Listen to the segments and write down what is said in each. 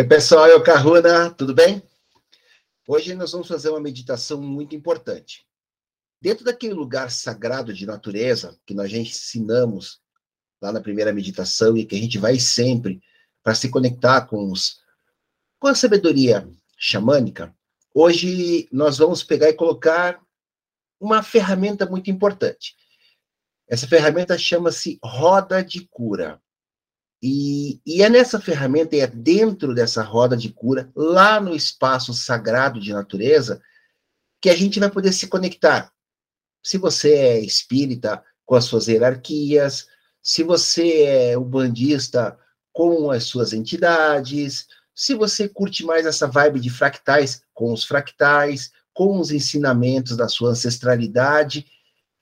Oi, pessoal, eu Caruna, tudo bem? Hoje nós vamos fazer uma meditação muito importante. Dentro daquele lugar sagrado de natureza que nós já ensinamos lá na primeira meditação e que a gente vai sempre para se conectar com os com a sabedoria xamânica, hoje nós vamos pegar e colocar uma ferramenta muito importante. Essa ferramenta chama-se roda de cura. E, e, é nessa ferramenta, é dentro dessa roda de cura, lá no espaço sagrado de natureza, que a gente vai poder se conectar. Se você é espírita, com as suas hierarquias, se você é bandista com as suas entidades, se você curte mais essa vibe de fractais, com os fractais, com os ensinamentos da sua ancestralidade.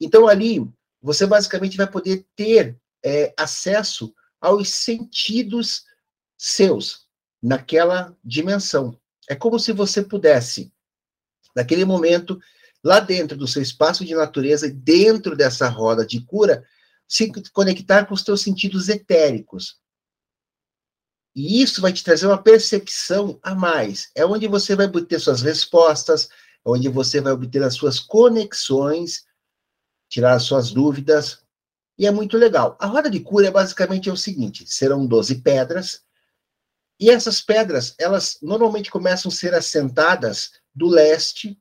Então, ali, você basicamente vai poder ter é, acesso aos sentidos seus naquela dimensão. É como se você pudesse, naquele momento, lá dentro do seu espaço de natureza, dentro dessa roda de cura, se conectar com os teus sentidos etéricos. E isso vai te trazer uma percepção a mais. É onde você vai obter suas respostas, é onde você vai obter as suas conexões, tirar as suas dúvidas, e é muito legal. A roda de cura é basicamente é o seguinte: serão 12 pedras, e essas pedras, elas normalmente começam a ser assentadas do leste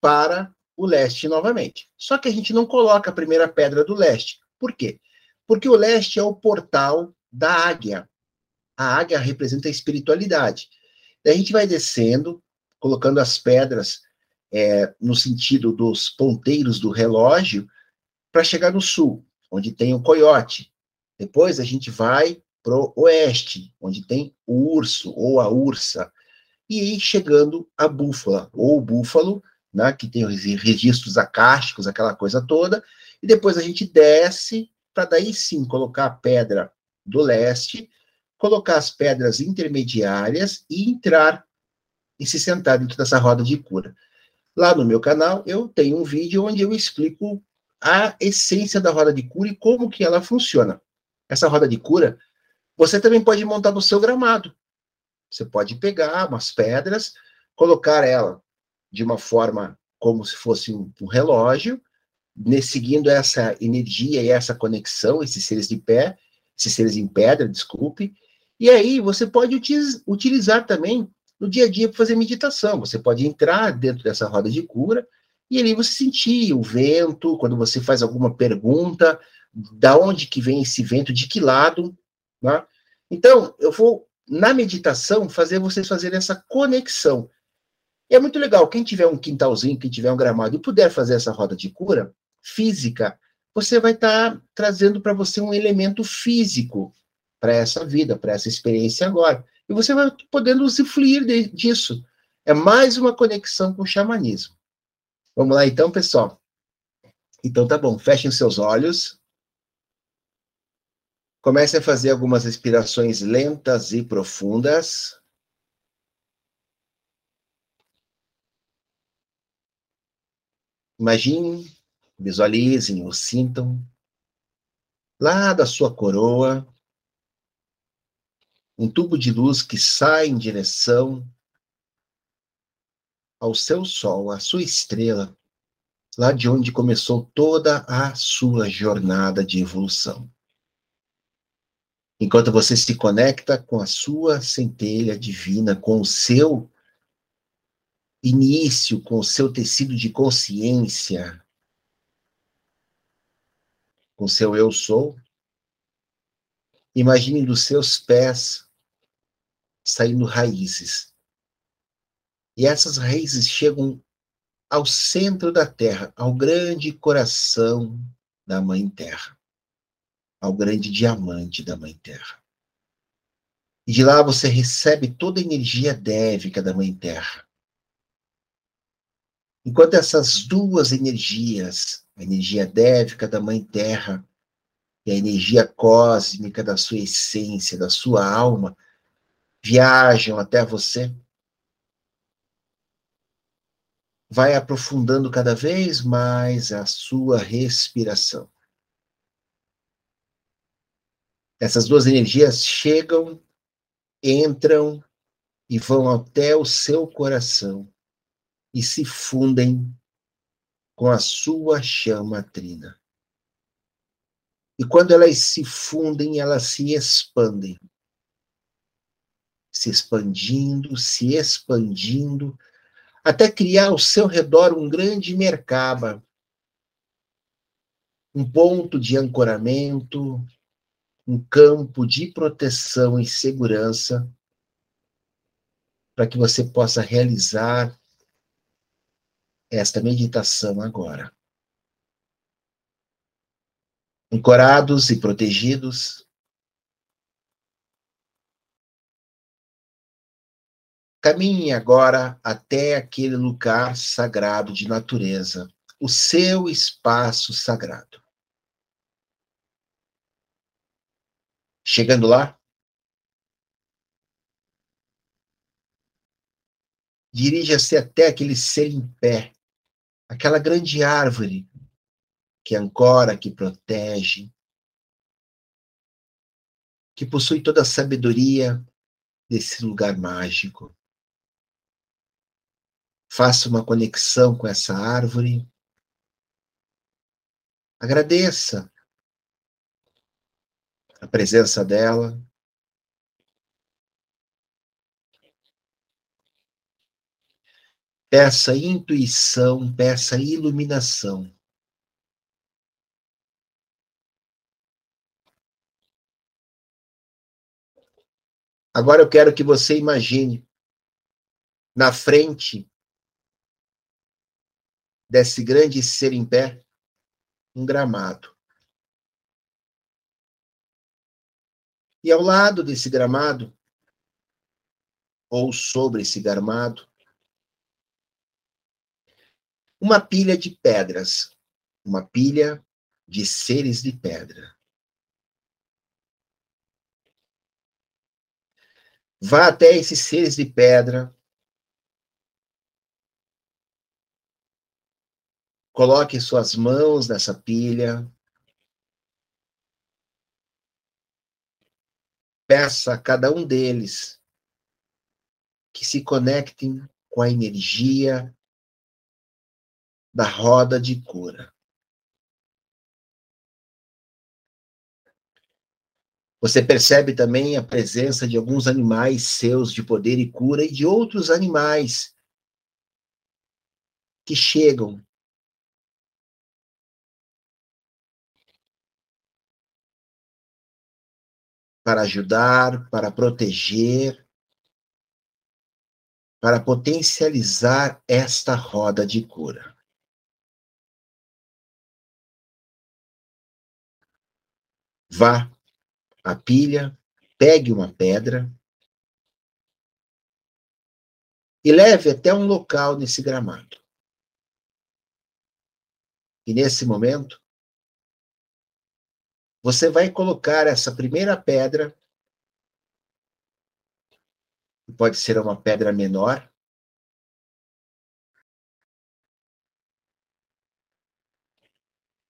para o leste novamente. Só que a gente não coloca a primeira pedra do leste. Por quê? Porque o leste é o portal da águia. A águia representa a espiritualidade. A gente vai descendo, colocando as pedras é, no sentido dos ponteiros do relógio, para chegar no sul onde tem o coiote. Depois a gente vai para o oeste, onde tem o urso ou a ursa. E chegando a búfala, ou búfalo, né, que tem os registros acásticos, aquela coisa toda. E depois a gente desce para daí sim colocar a pedra do leste, colocar as pedras intermediárias e entrar e se sentar dentro dessa roda de cura. Lá no meu canal eu tenho um vídeo onde eu explico a essência da roda de cura e como que ela funciona. Essa roda de cura, você também pode montar no seu gramado. Você pode pegar umas pedras, colocar ela de uma forma como se fosse um, um relógio, né, seguindo essa energia e essa conexão, esses seres de pé, esses seres em pedra, desculpe. E aí você pode utilizar também no dia a dia para fazer meditação. Você pode entrar dentro dessa roda de cura e ali você sentir o vento, quando você faz alguma pergunta, da onde que vem esse vento, de que lado, né? Então, eu vou, na meditação, fazer vocês fazerem essa conexão. E é muito legal, quem tiver um quintalzinho, quem tiver um gramado e puder fazer essa roda de cura física, você vai estar tá trazendo para você um elemento físico para essa vida, para essa experiência agora. E você vai podendo usufruir disso. É mais uma conexão com o xamanismo. Vamos lá então, pessoal? Então tá bom, fechem seus olhos. Comece a fazer algumas respirações lentas e profundas. Imaginem, visualizem ou sintam lá da sua coroa um tubo de luz que sai em direção ao seu sol, à sua estrela, lá de onde começou toda a sua jornada de evolução. Enquanto você se conecta com a sua centelha divina, com o seu início, com o seu tecido de consciência, com o seu eu sou, imagine dos seus pés saindo raízes e essas raízes chegam ao centro da Terra, ao grande coração da Mãe Terra, ao grande diamante da Mãe Terra. E de lá você recebe toda a energia dévica da Mãe Terra. Enquanto essas duas energias, a energia dévica da Mãe Terra e a energia cósmica da sua essência, da sua alma, viajam até você, vai aprofundando cada vez mais a sua respiração. Essas duas energias chegam, entram e vão até o seu coração e se fundem com a sua chama trina. E quando elas se fundem, elas se expandem. Se expandindo, se expandindo, até criar ao seu redor um grande mercaba, um ponto de ancoramento, um campo de proteção e segurança para que você possa realizar esta meditação agora. Ancorados e protegidos, caminhe agora até aquele lugar sagrado de natureza, o seu espaço sagrado. Chegando lá, dirija-se até aquele ser em pé, aquela grande árvore que ancora, que protege, que possui toda a sabedoria desse lugar mágico. Faça uma conexão com essa árvore. Agradeça a presença dela. Peça intuição, peça iluminação. Agora eu quero que você imagine na frente desse grande ser em pé um gramado. E ao lado desse gramado, ou sobre esse gramado, uma pilha de pedras, uma pilha de seres de pedra. Vá até esses seres de pedra. Coloque suas mãos nessa pilha. Peça a cada um deles que se conectem com a energia da roda de cura. Você percebe também a presença de alguns animais seus de poder e cura e de outros animais que chegam para ajudar, para proteger, para potencializar esta roda de cura. Vá à pilha, pegue uma pedra e leve até um local nesse gramado. E nesse momento, você vai colocar essa primeira pedra, pode ser uma pedra menor,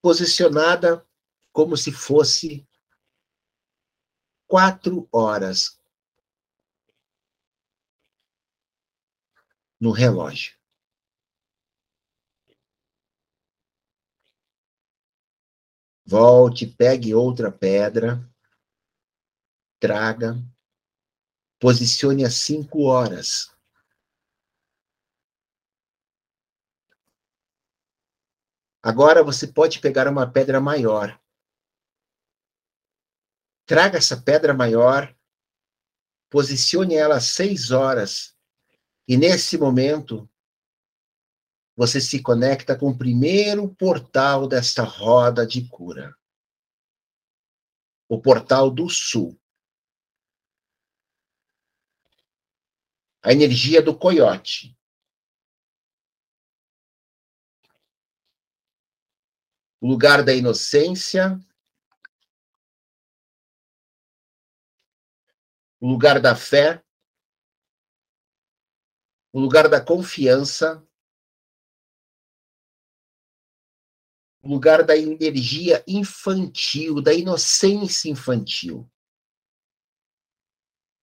posicionada como se fosse quatro horas no relógio. Volte, pegue outra pedra, traga, posicione às cinco horas. Agora você pode pegar uma pedra maior traga essa pedra maior, posicione ela às seis horas, e nesse momento você se conecta com o primeiro portal desta roda de cura. O portal do sul. A energia do coiote. O lugar da inocência, o lugar da fé, o lugar da confiança, o lugar da energia infantil, da inocência infantil.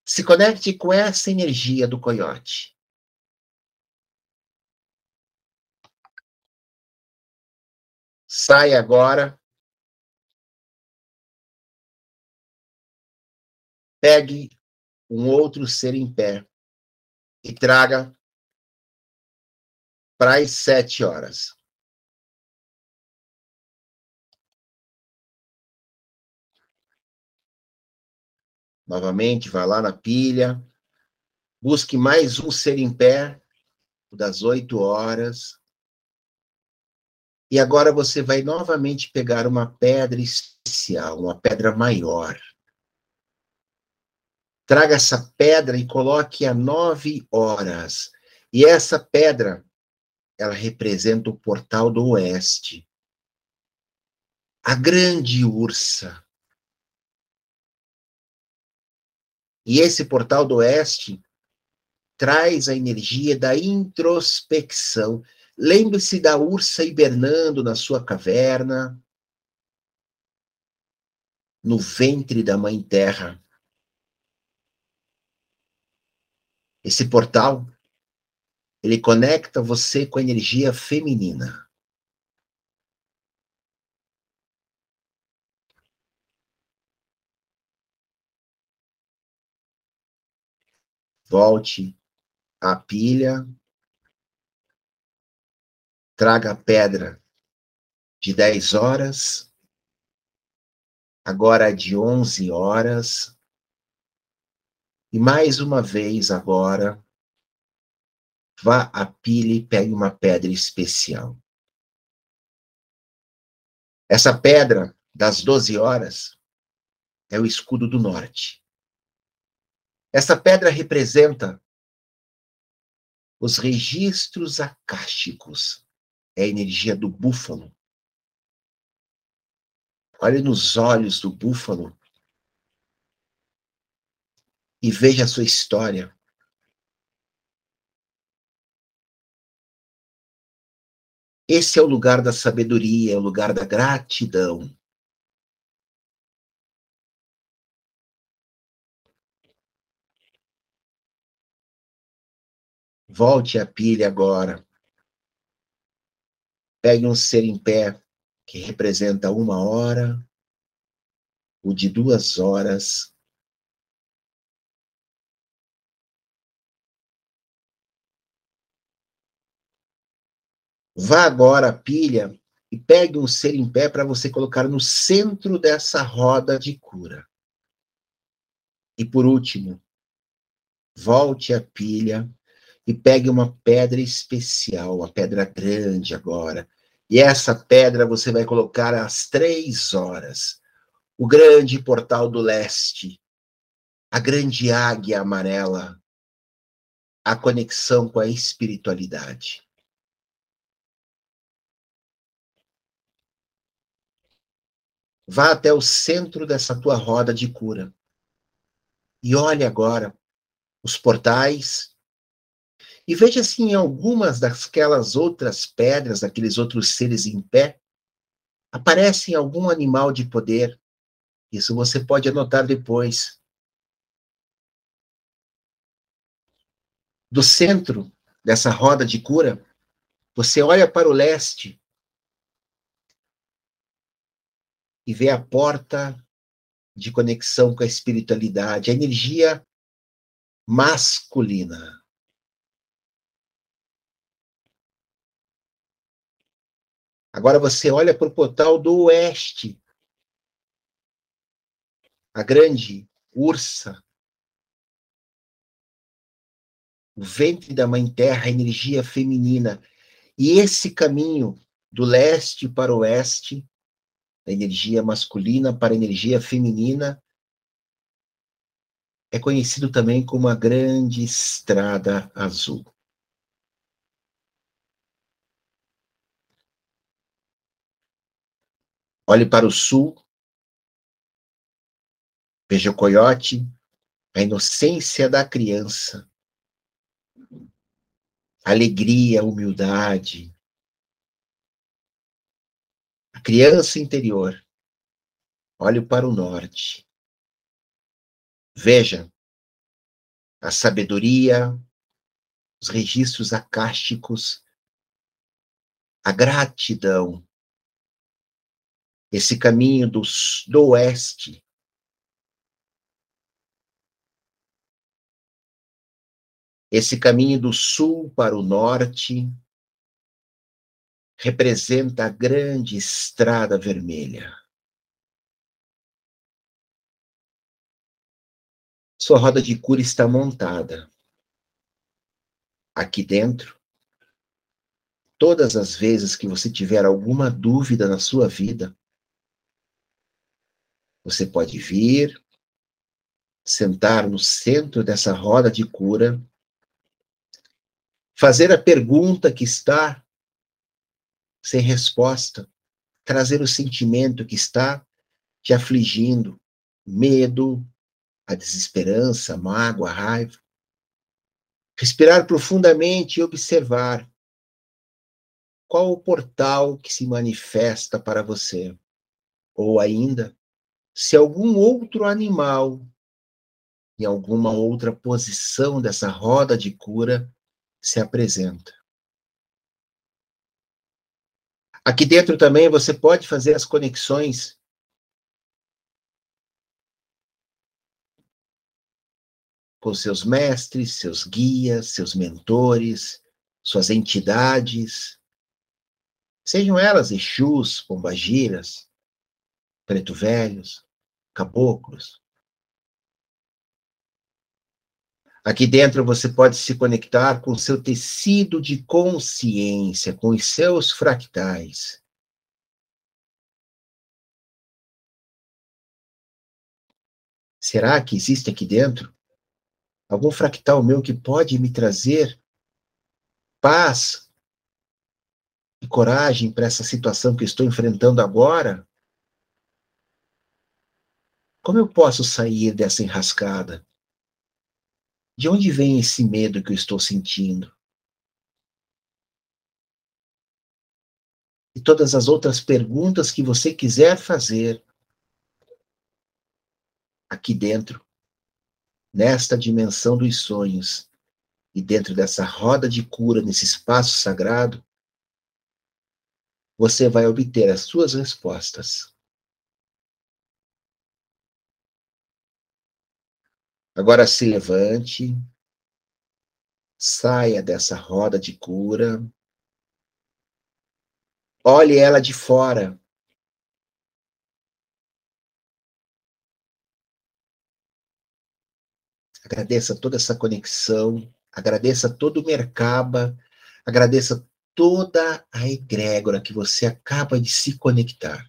Se conecte com essa energia do coiote. Sai agora. Pegue um outro ser em pé e traga para as sete horas. Novamente, vá lá na pilha, busque mais um ser em pé, das oito horas. E agora você vai novamente pegar uma pedra especial, uma pedra maior. Traga essa pedra e coloque a nove horas. E essa pedra, ela representa o portal do oeste. A grande ursa E esse portal do oeste traz a energia da introspecção. Lembre-se da ursa hibernando na sua caverna, no ventre da Mãe Terra. Esse portal, ele conecta você com a energia feminina. Volte à pilha, traga a pedra de 10 horas, agora de 11 horas, e mais uma vez agora, vá à pilha e pegue uma pedra especial. Essa pedra das 12 horas é o escudo do norte. Essa pedra representa os registros acásticos, é a energia do búfalo. Olhe nos olhos do búfalo e veja a sua história. Esse é o lugar da sabedoria, é o lugar da gratidão. Volte a pilha agora. Pegue um ser em pé que representa uma hora, o de duas horas. Vá agora à pilha e pegue um ser em pé para você colocar no centro dessa roda de cura. E por último, volte à pilha e pegue uma pedra especial, uma pedra grande agora. E essa pedra você vai colocar às três horas. O grande portal do leste, a grande águia amarela, a conexão com a espiritualidade. Vá até o centro dessa tua roda de cura. E olhe agora os portais e veja se em algumas daquelas outras pedras, daqueles outros seres em pé, aparece algum animal de poder. Isso você pode anotar depois. Do centro dessa roda de cura, você olha para o leste e vê a porta de conexão com a espiritualidade, a energia masculina. Agora você olha para o portal do oeste. A grande ursa. O ventre da mãe terra, a energia feminina. E esse caminho do leste para o oeste, da energia masculina para a energia feminina, é conhecido também como a grande estrada azul. Olhe para o sul, veja o coiote, a inocência da criança, alegria, humildade, a criança interior. Olhe para o norte. Veja a sabedoria, os registros acásticos, a gratidão, esse caminho do, do oeste, esse caminho do sul para o norte, representa a grande estrada vermelha. Sua roda de cura está montada. Aqui dentro, todas as vezes que você tiver alguma dúvida na sua vida, você pode vir, sentar no centro dessa roda de cura, fazer a pergunta que está sem resposta, trazer o sentimento que está te afligindo, medo, a desesperança, a mágoa, a raiva. Respirar profundamente e observar qual o portal que se manifesta para você. Ou ainda, se algum outro animal, em alguma outra posição dessa roda de cura, se apresenta. Aqui dentro também você pode fazer as conexões com seus mestres, seus guias, seus mentores, suas entidades, sejam elas Exus, Pombagiras, Preto Velhos, Caboclos. Aqui dentro você pode se conectar com seu tecido de consciência, com os seus fractais. Será que existe aqui dentro algum fractal meu que pode me trazer paz e coragem para essa situação que estou enfrentando agora? Como eu posso sair dessa enrascada? De onde vem esse medo que eu estou sentindo? E todas as outras perguntas que você quiser fazer aqui dentro, nesta dimensão dos sonhos e dentro dessa roda de cura, nesse espaço sagrado, você vai obter as suas respostas. Agora se levante, saia dessa roda de cura, olhe ela de fora. Agradeça toda essa conexão, agradeça todo o Mercaba, agradeça toda a egrégora que você acaba de se conectar.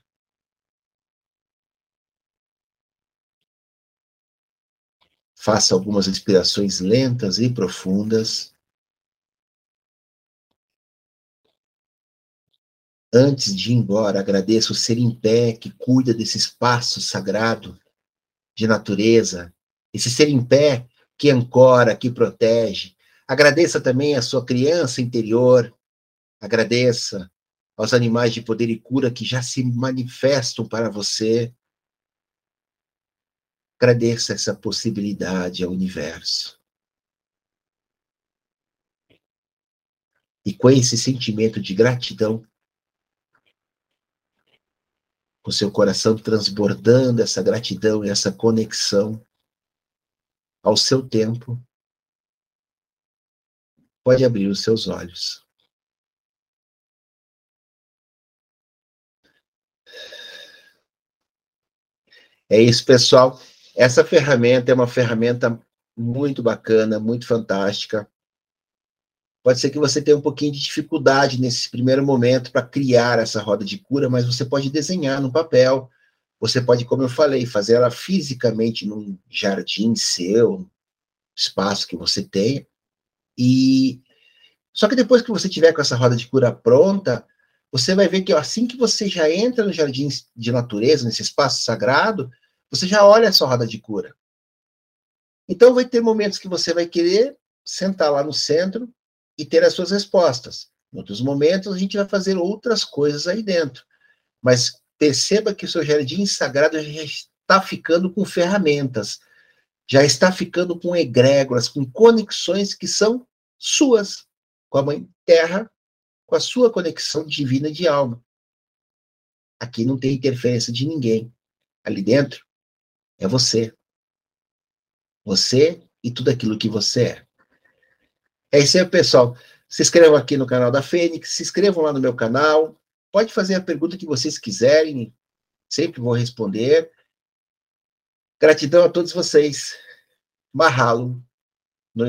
Faça algumas respirações lentas e profundas. Antes de ir embora, agradeça o ser em pé que cuida desse espaço sagrado de natureza, esse ser em pé que ancora, que protege. Agradeça também a sua criança interior. Agradeça aos animais de poder e cura que já se manifestam para você. Agradeça essa possibilidade ao universo. E com esse sentimento de gratidão, com seu coração transbordando essa gratidão e essa conexão ao seu tempo, pode abrir os seus olhos. É isso, pessoal. Essa ferramenta é uma ferramenta muito bacana, muito fantástica. Pode ser que você tenha um pouquinho de dificuldade nesse primeiro momento para criar essa roda de cura, mas você pode desenhar no papel. Você pode, como eu falei, fazer ela fisicamente num jardim seu, espaço que você tenha. E só que depois que você tiver com essa roda de cura pronta, você vai ver que assim que você já entra no jardim de natureza, nesse espaço sagrado, você já olha a sua roda de cura. Então, vai ter momentos que você vai querer sentar lá no centro e ter as suas respostas. Em outros momentos, a gente vai fazer outras coisas aí dentro. Mas perceba que o seu jardim sagrado já está ficando com ferramentas, já está ficando com egrégoras, com conexões que são suas, com a Mãe Terra, com a sua conexão divina de alma. Aqui não tem interferência de ninguém. Ali dentro é você. Você e tudo aquilo que você é. É isso aí, pessoal. Se inscrevam aqui no canal da Fênix, se inscrevam lá no meu canal. Pode fazer a pergunta que vocês quiserem, sempre vou responder. Gratidão a todos vocês. Mahalo no